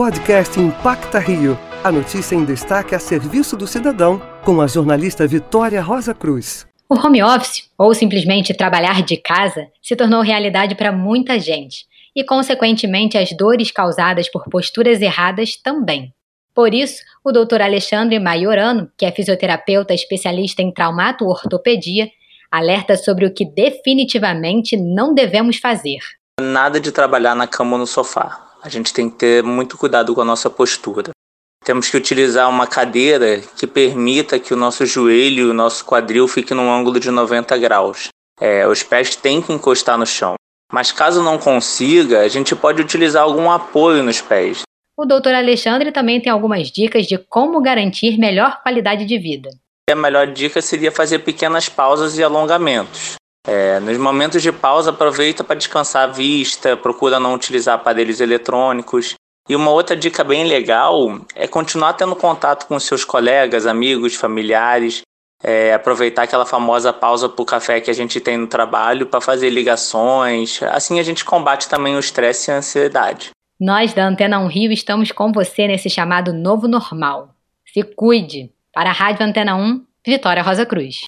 Podcast Impacta Rio. A notícia em destaque a serviço do cidadão, com a jornalista Vitória Rosa Cruz. O home office, ou simplesmente trabalhar de casa, se tornou realidade para muita gente, e, consequentemente, as dores causadas por posturas erradas também. Por isso, o Dr. Alexandre Maiorano, que é fisioterapeuta especialista em traumato-ortopedia, alerta sobre o que definitivamente não devemos fazer. Nada de trabalhar na cama ou no sofá. A gente tem que ter muito cuidado com a nossa postura. Temos que utilizar uma cadeira que permita que o nosso joelho e o nosso quadril fiquem num ângulo de 90 graus. É, os pés têm que encostar no chão. Mas caso não consiga, a gente pode utilizar algum apoio nos pés. O Dr. Alexandre também tem algumas dicas de como garantir melhor qualidade de vida. A melhor dica seria fazer pequenas pausas e alongamentos. É, nos momentos de pausa, aproveita para descansar a vista, procura não utilizar aparelhos eletrônicos. E uma outra dica bem legal é continuar tendo contato com seus colegas, amigos, familiares, é, aproveitar aquela famosa pausa para o café que a gente tem no trabalho para fazer ligações. Assim a gente combate também o estresse e a ansiedade. Nós da Antena 1 Rio estamos com você nesse chamado novo normal. Se cuide! Para a Rádio Antena 1, Vitória Rosa Cruz.